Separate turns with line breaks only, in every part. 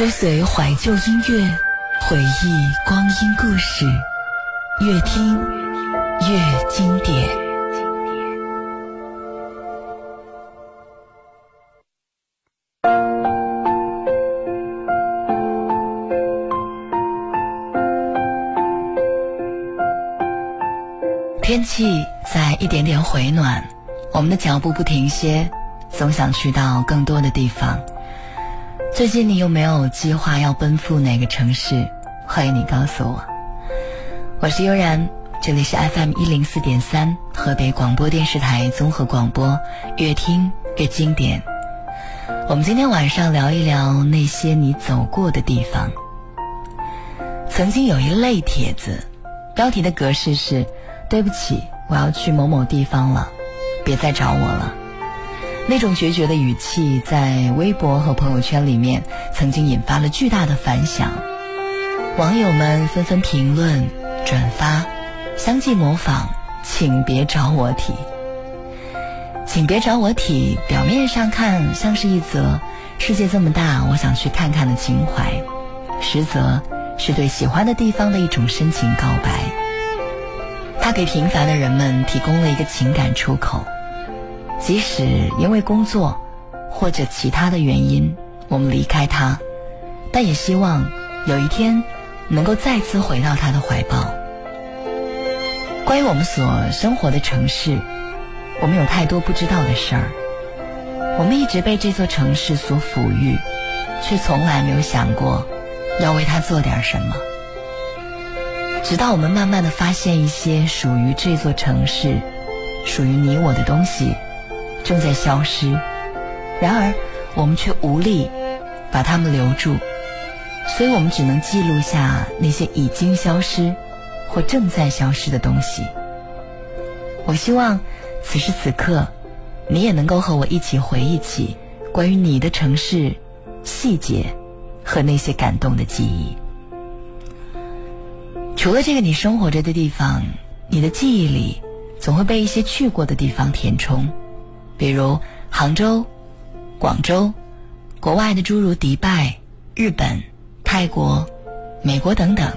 追随怀旧音乐，回忆光阴故事，越听越经典。天气在一点点回暖，我们的脚步不停歇，总想去到更多的地方。最近你有没有计划要奔赴哪个城市？欢迎你告诉我。我是悠然，这里是 FM 一零四点三河北广播电视台综合广播，越听越经典。我们今天晚上聊一聊那些你走过的地方。曾经有一类帖子，标题的格式是。对不起，我要去某某地方了，别再找我了。那种决绝的语气，在微博和朋友圈里面曾经引发了巨大的反响，网友们纷纷评论、转发，相继模仿“请别找我体”。请别找我体，表面上看像是一则“世界这么大，我想去看看”的情怀，实则是对喜欢的地方的一种深情告白。他给平凡的人们提供了一个情感出口，即使因为工作或者其他的原因我们离开他，但也希望有一天能够再次回到他的怀抱。关于我们所生活的城市，我们有太多不知道的事儿，我们一直被这座城市所抚育，却从来没有想过要为它做点什么。直到我们慢慢的发现一些属于这座城市、属于你我的东西正在消失，然而我们却无力把它们留住，所以我们只能记录下那些已经消失或正在消失的东西。我希望此时此刻，你也能够和我一起回忆起关于你的城市细节和那些感动的记忆。除了这个你生活着的地方，你的记忆里总会被一些去过的地方填充，比如杭州、广州、国外的诸如迪拜、日本、泰国、美国等等，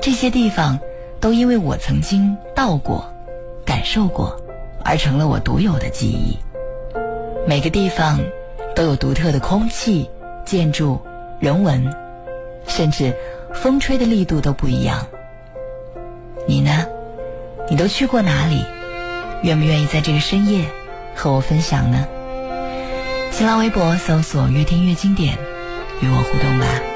这些地方都因为我曾经到过、感受过，而成了我独有的记忆。每个地方都有独特的空气、建筑、人文，甚至。风吹的力度都不一样。你呢？你都去过哪里？愿不愿意在这个深夜和我分享呢？新浪微博搜索“越听越经典”，与我互动吧。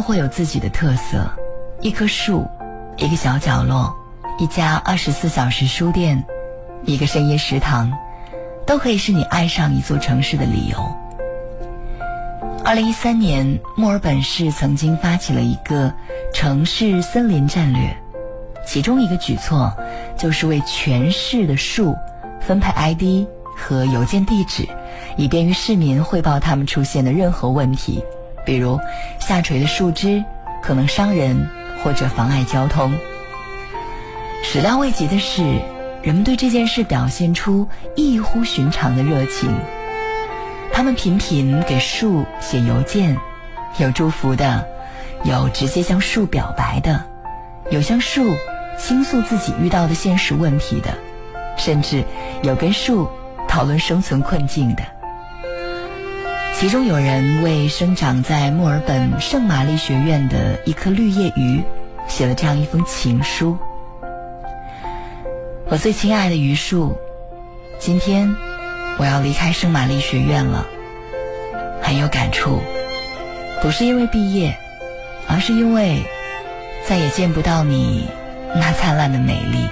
都
会有自己的特色，一棵树，一个小角落，一家二十四小时书店，一个深夜食堂，都可以是你爱上一座城市的理由。二零一三年，墨尔本市曾经发起了一个城市森林战略，其中一个举措就是为全市的树分配 ID 和邮件地址，以便于市民汇报他们出现的任何问题。比如下垂的树枝可能伤人或者妨碍交通。始料未及的是，人们对这件事表现出异乎寻常的热情。他们频频给树写邮件，有祝福的，有直接向树表白的，有向树倾诉自己遇到的现实问题的，甚至有跟树讨论生存困境的。其中有人为生长在墨尔本圣玛丽学院的一颗绿叶鱼写了这样一封情书：“我最亲爱的榆树，今天我要离开圣玛丽学院了，很有感触。不是因为毕业，而是因为再也见不到你那灿烂的美丽。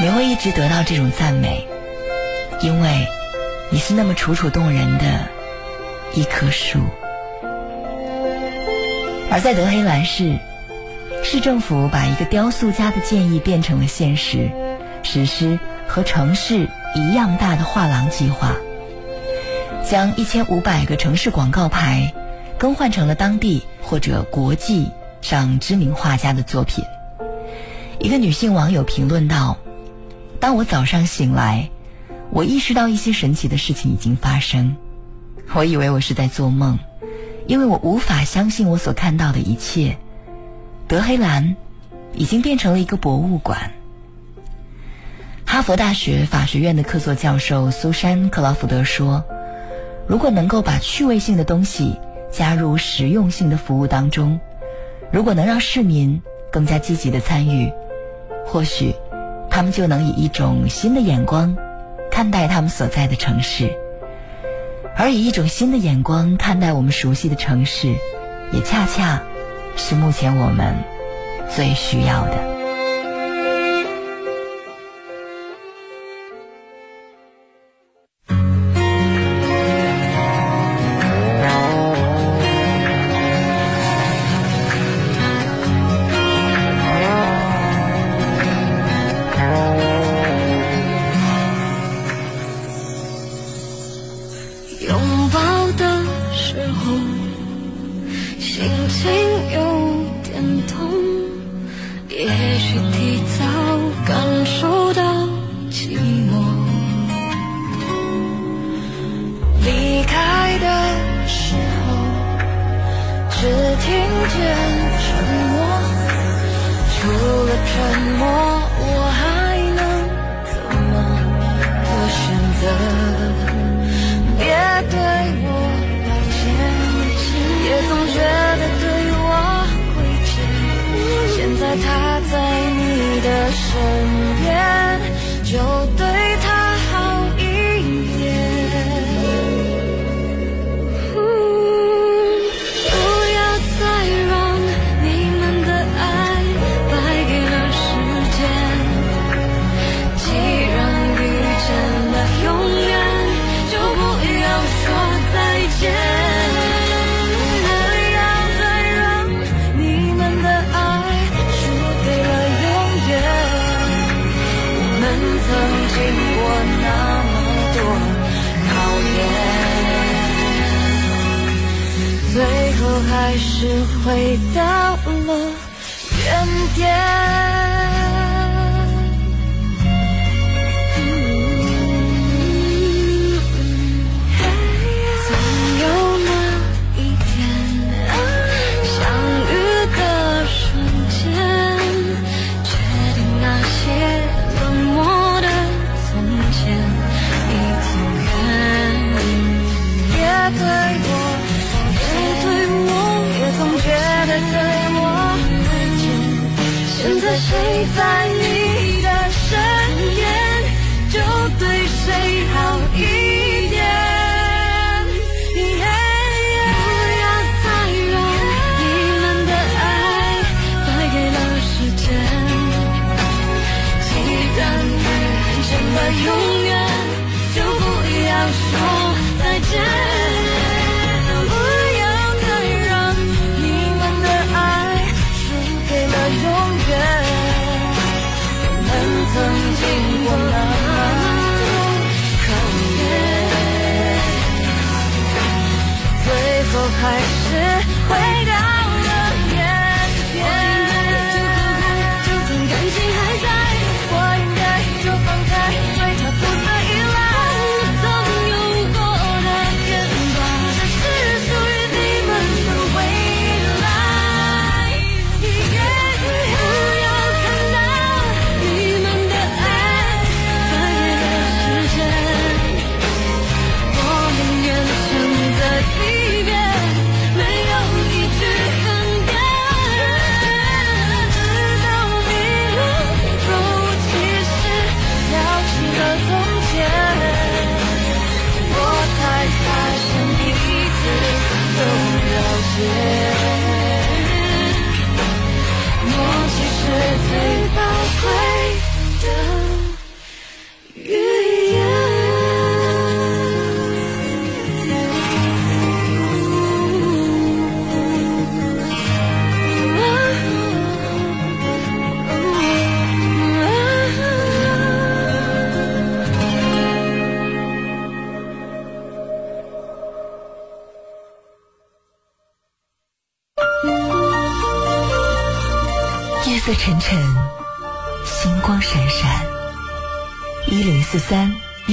你会一直得到这种赞美，因为。”你是那么楚楚动人的一棵树，而在德黑兰市，市政府把一个雕塑家的建议变成了现实，实施和城市一样大的画廊计划，将一千五百个城市广告牌更换成了当地或者国际上知名画家的作品。一个女性网友评论道：“当我早上醒来。”我意识到一些神奇的事情已经发生，我以为我是在做梦，因为我无法相信我所看到的一切。德黑兰已经变成了一个博物馆。哈佛大学法学院的客座教授苏珊·克劳福德说：“如果能够把趣味性的东西加入实用性的服务当中，如果能让市民更加积极的参与，或许他们就能以一种新的眼光。”看待他们所在的城市，而以一种新的眼光看待我们熟悉的城市，也恰恰是目前我们最需要的。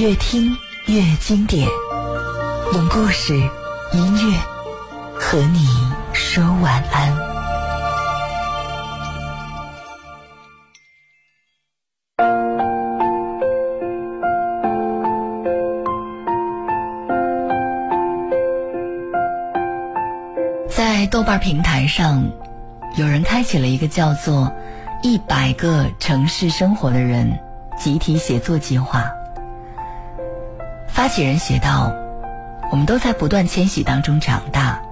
越听越经典，用故事、音乐和你说晚安。在豆瓣平台上，有人开启了一个叫做“一百个城市生活的人”集体写作计划。发起人写道：“我们都在不断迁徙当中长大，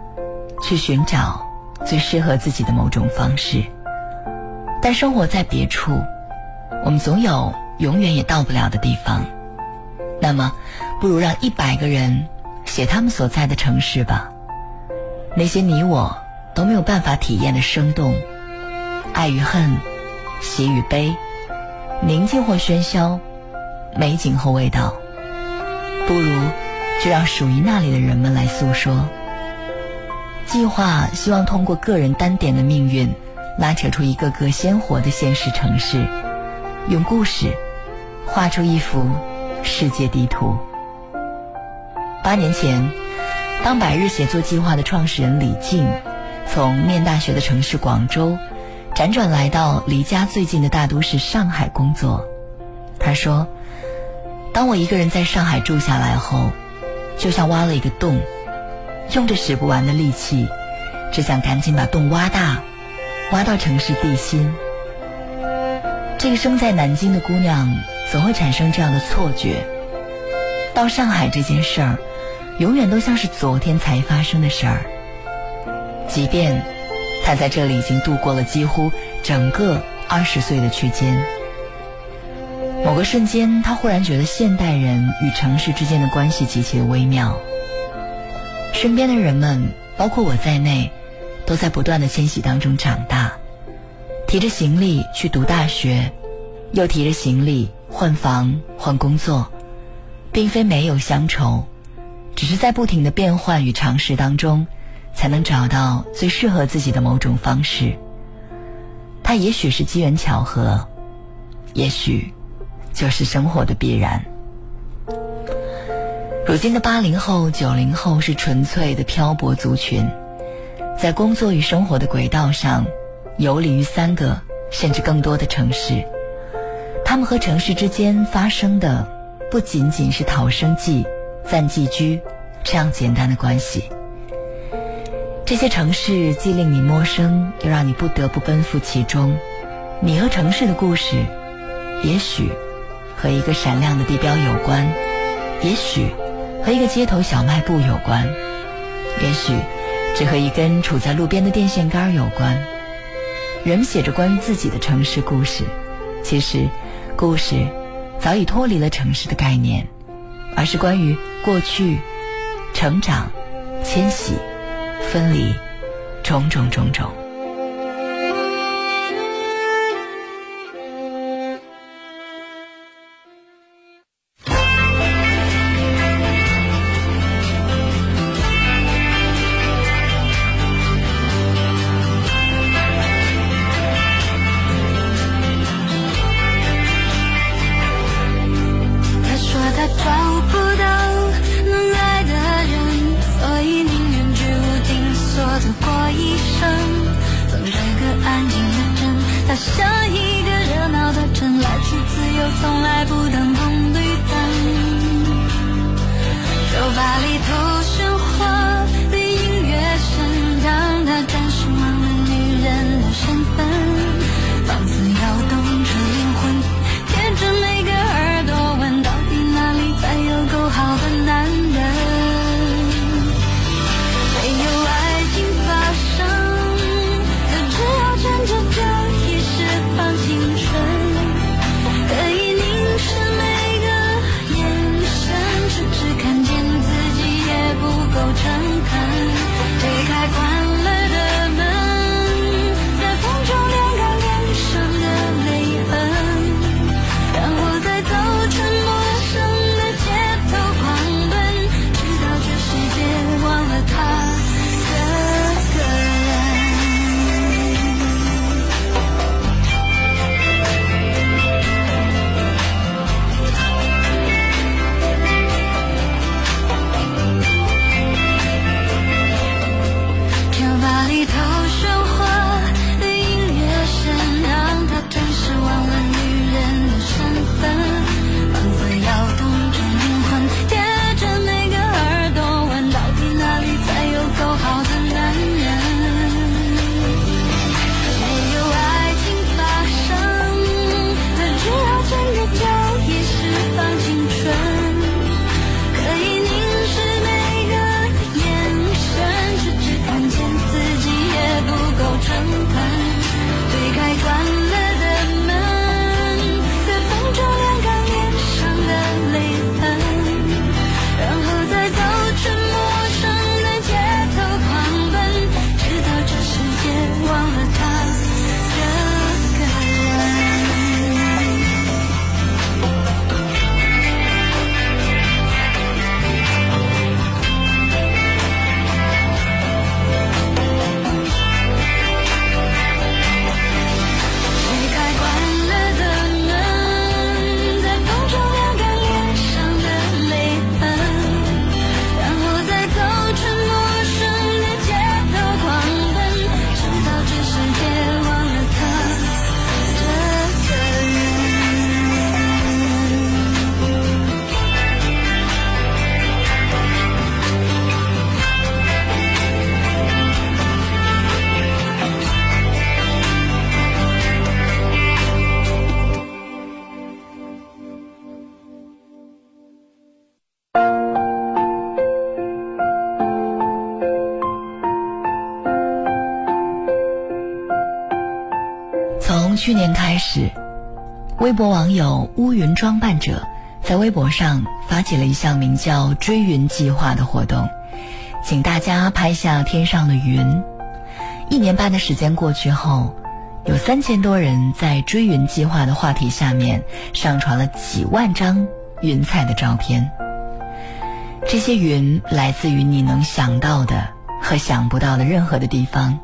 去寻找最适合自己的某种方式。但生活在别处，我们总有永远也到不了的地方。那么，不如让一百个人写他们所在的城市吧。那些你我都没有办法体验的生动，爱与恨，喜与悲，宁静或喧嚣，美景或味道，不如就让属于那里的人们来诉说。计划希望通过个人单点的命运，拉扯出一个个鲜活的现实城市，用故事画出一幅世界地图。八年前，当百日写作计划的创始人李静从念大学的城市广州辗转来到离家最近的大都市上海工作，他说：“当我一个人在上海住下来后，就像挖了一个洞，用着使不完的力气，只想赶紧把洞挖大，挖到城市地心。”这个生在南京的姑娘总会产生这样的错觉：到上海这件事儿。永远都像是昨天才发生的事儿，即便他在这里已经度过了几乎整个二十岁的区间。某个瞬间，他忽然觉得现代人与城市之间的关系极其微妙。身边的人们，包括我在内，都在不断的迁徙当中长大，提着行李去读大学，又提着行李换房换工作，并非没有乡愁。只是在不停的变换与尝试当中，
才能找到最适合自己的某种方式。它也许是机缘巧合，也许就是生活的必然。如今的八零后、九零后是纯粹的漂泊族群，在工作与生活的轨道上游离于三个甚至更多的城市。他们和城市之间发生的不仅仅是讨生计、暂寄居这样简单的关系。这些城市既令你陌生，又让你不得不奔赴其中。你和城市的故事，也许和一个闪亮的地标有关，也许。和一个街头小卖部有关，也许只和一根杵在路边的电线杆有关。人们写着关于自己的城市故事，其实故事早已脱离了城市的概念，而是关于过去、成长、迁徙、分离，种种种种。像一个热闹的城，来去自由，从来不等红绿灯。酒吧里头。去年开始，微博网友乌云装扮者在微博上发起了一项名叫“追云计划”的活动，请大家拍下天上的云。一年半的时间过去后，有三千多人在“追云计划”的话题下面上传了几万张云彩的照片。这些云来自于你能想到的
和想不到的任何的地方。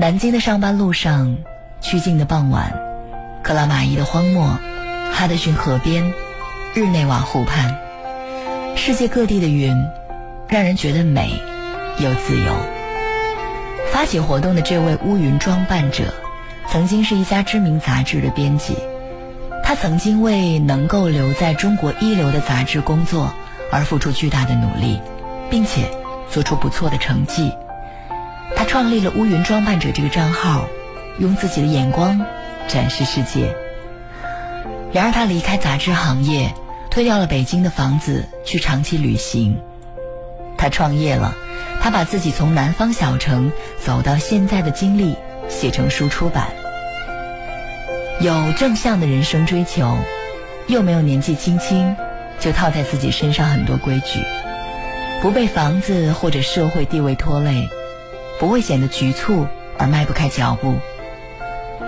南京的上班路上，曲靖的傍晚，克拉玛依的荒漠，哈德逊河边，日内瓦湖畔，世界各地的云，让人觉得美又自由。发起活动的这位乌云装扮者，曾经是一家知名杂志的编辑。他曾经为能够留在中国一流的杂志工作而付出巨大的努力，并且做出不错的成绩。他创立了“乌云装扮者”这个账号，用自己的眼光展示世界。然而，他离开杂志行业，推掉了北京的房子，去长期旅行。他创业了，他把自己从南方小城走到现在的经历写成书出版。有正向的人生追求，又没有年纪轻轻就套在自己身上很多规矩，不被房子或者社会地位拖累，不会显得局促而迈不开脚步，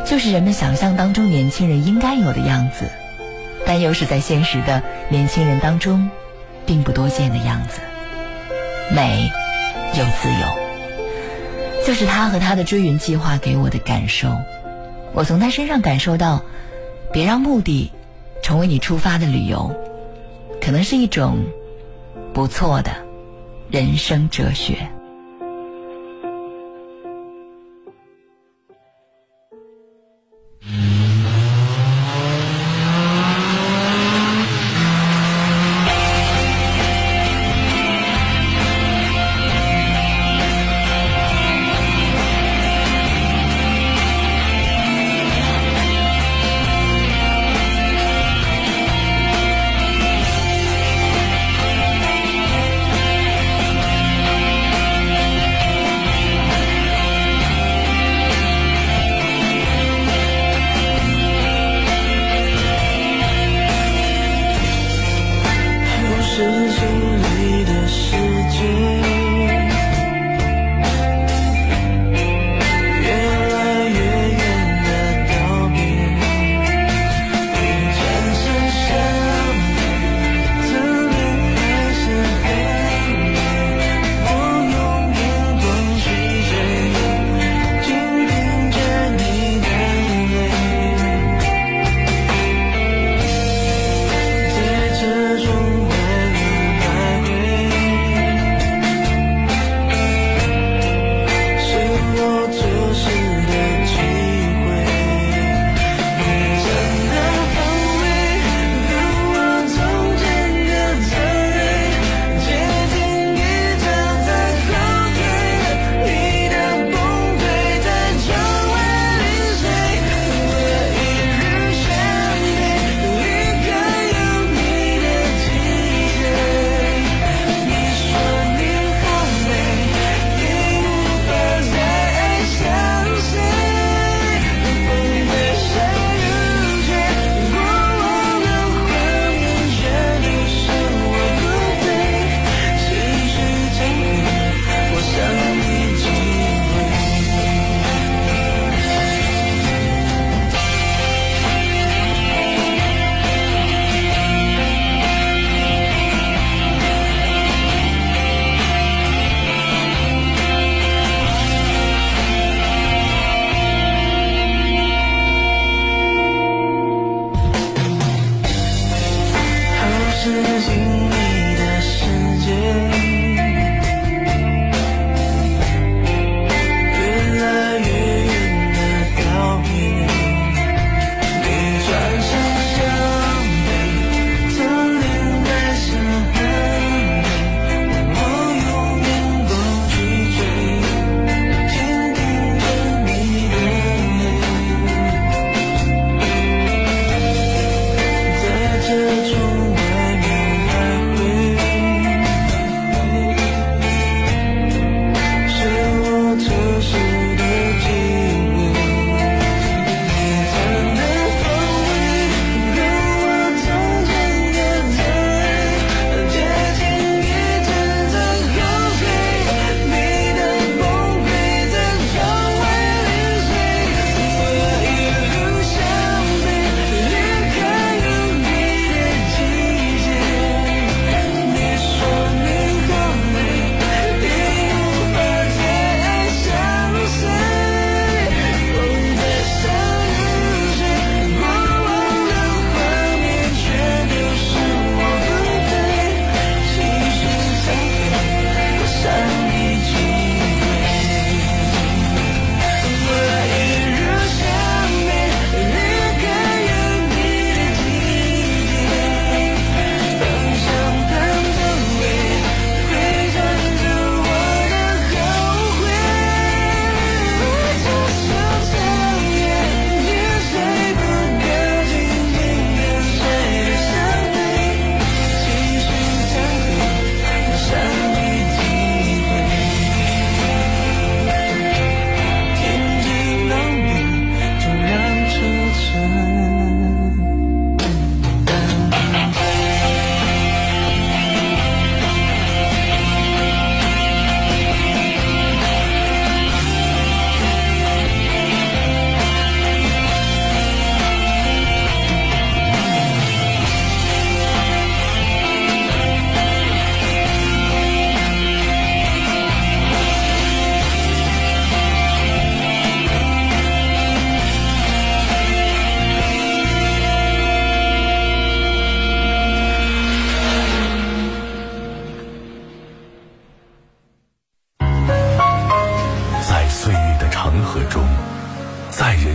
就是人们想象当中年轻人应该有的样子，但又是在现实的年轻人当中并不多见的样子，美又自由，就是他和他的追云计划给我的感受。我从他身上感受到，别让目的成为你出发的理由，可能是一种不错的人生哲学。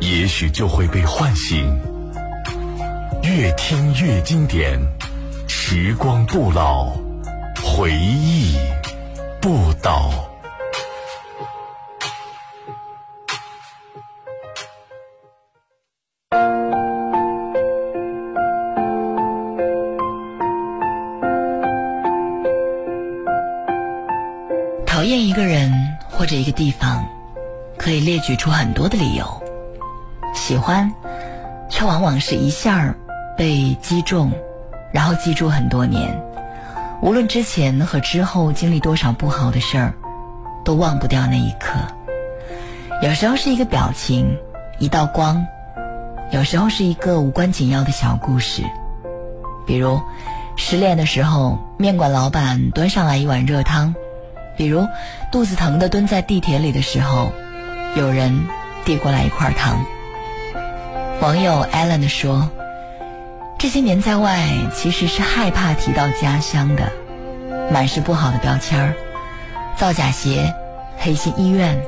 也许就会被唤醒。越听越经典，时光不老，回忆不倒。
讨厌一个人或者一个地方，可以列举出很多的理由；喜欢，却往往是一下被击中，然后记住很多年。无论之前和之后经历多少不好的事儿，都忘不掉那一刻。有时候是一个表情，一道光；有时候是一个无关紧要的小故事，比如失恋的时候，面馆老板端上来一碗热汤。比如，肚子疼的蹲在地铁里的时候，有人递过来一块糖。网友 Allen 说：“这些年在外，其实是害怕提到家乡的，满是不好的标签儿，造假鞋、黑心医院。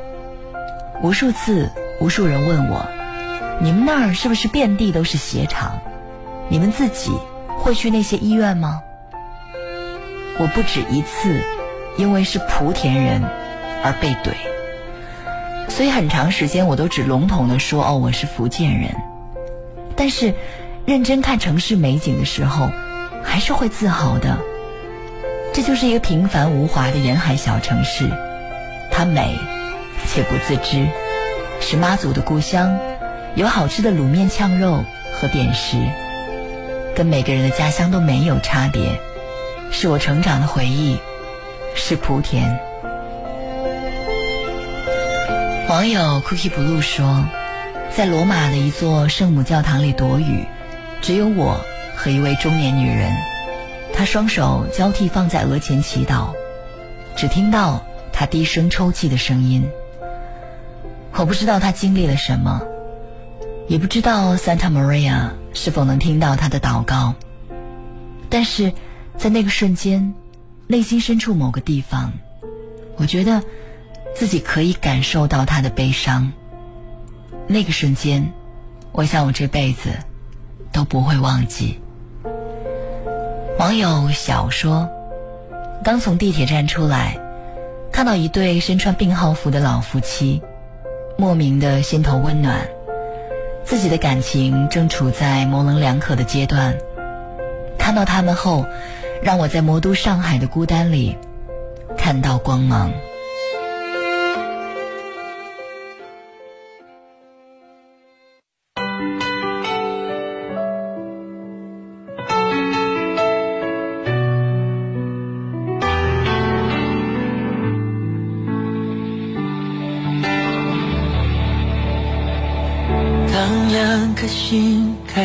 无数次，无数人问我：你们那儿是不是遍地都是鞋厂？你们自己会去那些医院吗？我不止一次。”因为是莆田人而被怼，所以很长时间我都只笼统的说哦我是福建人，但是认真看城市美景的时候，还是会自豪的。这就是一个平凡无华的沿海小城市，它美且不自知，是妈祖的故乡，有好吃的卤面呛肉和扁食，跟每个人的家乡都没有差别，是我成长的回忆。是莆田。网友 Cookie Blue 说，在罗马的一座圣母教堂里躲雨，只有我和一位中年女人，她双手交替放在额前祈祷，只听到她低声抽泣的声音。我不知道她经历了什么，也不知道 Santa Maria 是否能听到她的祷告，但是在那个瞬间。内心深处某个地方，我觉得自己可以感受到他的悲伤。那个瞬间，我想我这辈子都不会忘记。网友小说，刚从地铁站出来，看到一对身穿病号服的老夫妻，莫名的心头温暖。自己的感情正处在模棱两可的阶段，看到他们后。让我在魔都上海的孤单里看到光芒。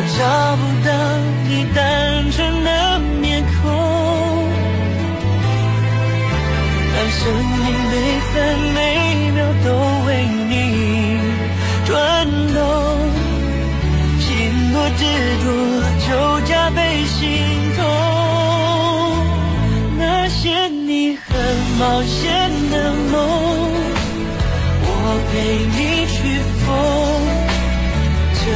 我找不到你单纯的面孔，当。生命每分每秒都为你转动，心多执着就加倍心痛。那些你很冒险的梦，我陪你去疯。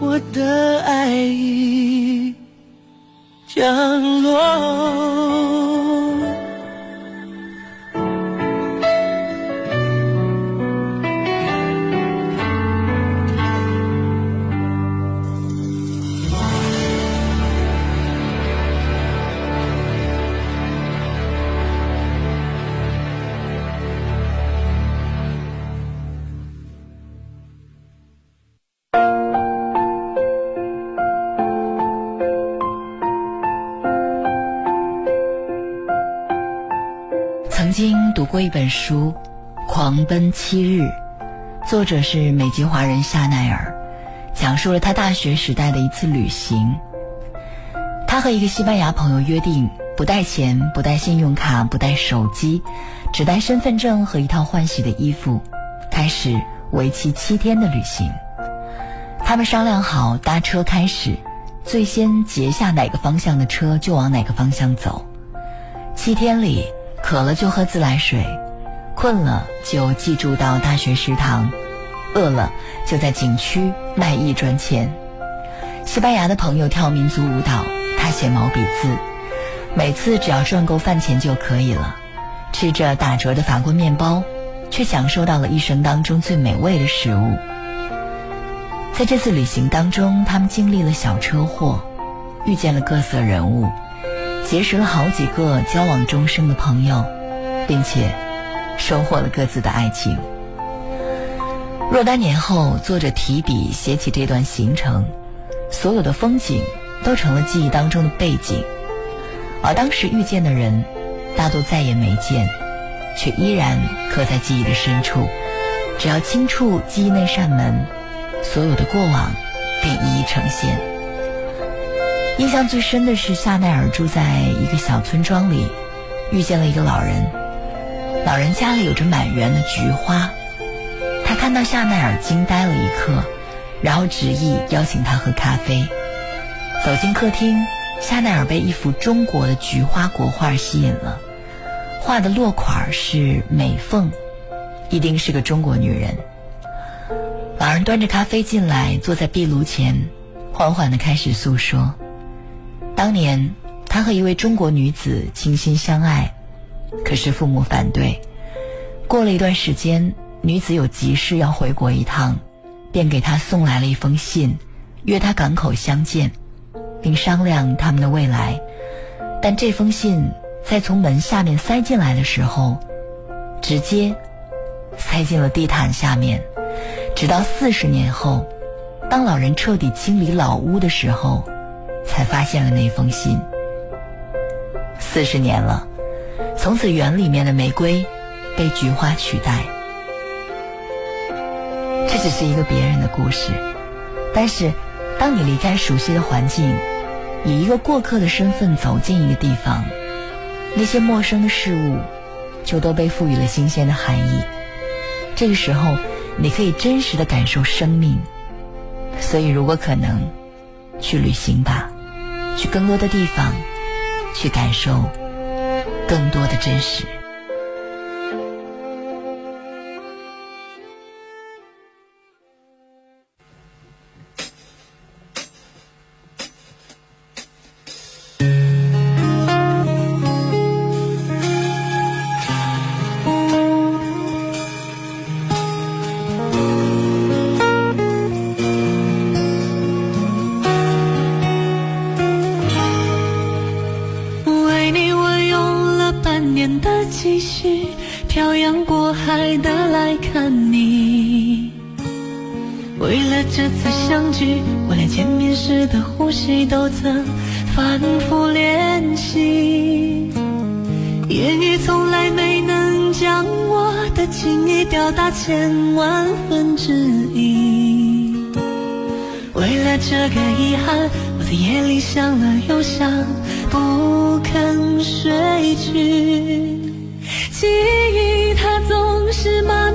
我的爱已降落。
一本书《狂奔七日》，作者是美籍华人夏奈尔，讲述了他大学时代的一次旅行。他和一个西班牙朋友约定，不带钱，不带信用卡，不带手机，只带身份证和一套换洗的衣服，开始为期七天的旅行。他们商量好搭车开始，最先截下哪个方向的车就往哪个方向走。七天里。渴了就喝自来水，困了就寄住到大学食堂，饿了就在景区卖艺赚钱。西班牙的朋友跳民族舞蹈，他写毛笔字，每次只要赚够饭钱就可以了。吃着打折的法国面包，却享受到了一生当中最美味的食物。在这次旅行当中，他们经历了小车祸，遇见了各色人物。结识了好几个交往终生的朋友，并且收获了各自的爱情。若干年后，作者提笔写起这段行程，所有的风景都成了记忆当中的背景，而当时遇见的人，大多再也没见，却依然刻在记忆的深处。只要轻触记忆那扇门，所有的过往便一一呈现。印象最深的是夏奈尔住在一个小村庄里，遇见了一个老人。老人家里有着满园的菊花，他看到夏奈尔惊呆了一刻，然后执意邀请他喝咖啡。走进客厅，夏奈尔被一幅中国的菊花国画吸引了，画的落款是美凤，一定是个中国女人。老人端着咖啡进来，坐在壁炉前，缓缓地开始诉说。当年，他和一位中国女子倾心相爱，可是父母反对。过了一段时间，女子有急事要回国一趟，便给他送来了一封信，约他港口相见，并商量他们的未来。但这封信在从门下面塞进来的时候，直接塞进了地毯下面。直到四十年后，当老人彻底清理老屋的时候，才发现了那封信。四十年了，从此园里面的玫瑰被菊花取代。这只是一个别人的故事，但是当你离开熟悉的环境，以一个过客的身份走进一个地方，那些陌生的事物就都被赋予了新鲜的含义。这个时候，你可以真实的感受生命。所以，如果可能，去旅行吧，去更多的地方，去感受更多的真实。
为了这次相聚，我连见面时的呼吸都曾反复练习。言语从来没能将我的情意表达千万分之一。为了这个遗憾，我在夜里想了又想，不肯睡去。记忆它总是慢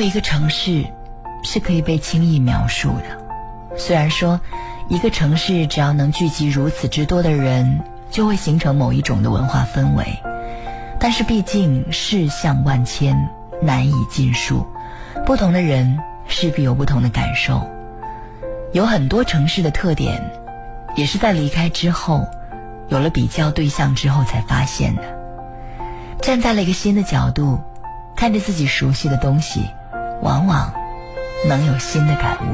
有一个城市是可以被轻易描述的。虽然说，一个城市只要能聚集如此之多的人，就会形成某一种的文化氛围，但是毕竟世象万千，难以尽数。不同的人势必有不同的感受。有很多城市的特点，也是在离开之后，有了比较对象之后才发现的。站在了一个新的角度，看着自己熟悉的东西，往往能有新的感悟。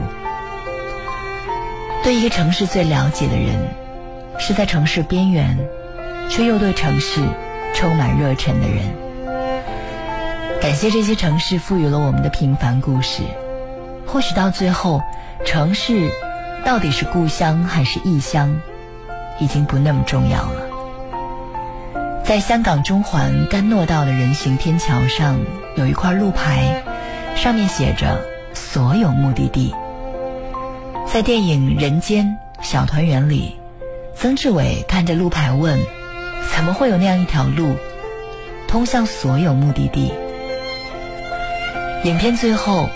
对一个城市最了解的人，是在城市边缘，却又对城市充满热忱的人。感谢这些城市赋予了我们的平凡故事。或许到最后，城市到底是故乡还是异乡，已经不那么重要了。在香港中环甘诺道的人行天桥上，有一块路牌，上面写着“所有目的地”。在电影《人间小团圆》里，曾志伟看着路牌问：“怎么会有那样一条路，通向所有目的地？”影片最后，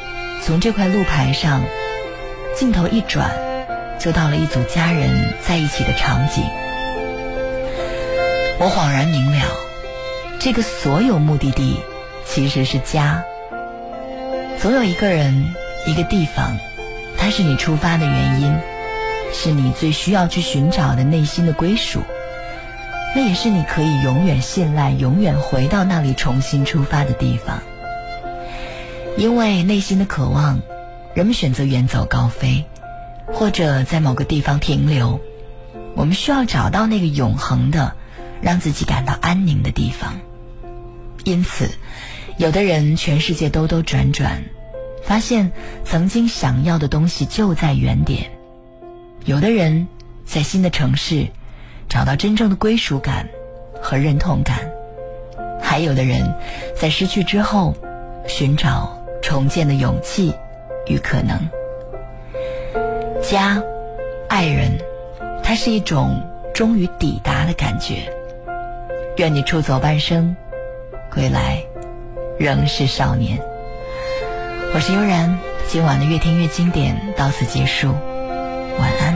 从这块路牌上，镜头一转，就到了一组家人在一起的场景。我恍然明了，这个所有目的地其实是家。总有一个人，一个地方，它是你出发的原因，是你最需要去寻找的内心的归属。那也是你可以永远信赖、永远回到那里重新出发的地方。因为内心的渴望，人们选择远走高飞，或者在某个地方停留。我们需要找到那个永恒的。让自己感到安宁的地方。因此，有的人全世界兜兜转转，发现曾经想要的东西就在原点；有的人在新的城市找到真正的归属感和认同感；还有的人在失去之后寻找重建的勇气与可能。家，爱人，它是一种终于抵达的感觉。愿你出走半生，归来仍是少年。我是悠然，今晚的越听越经典到此结束，晚安。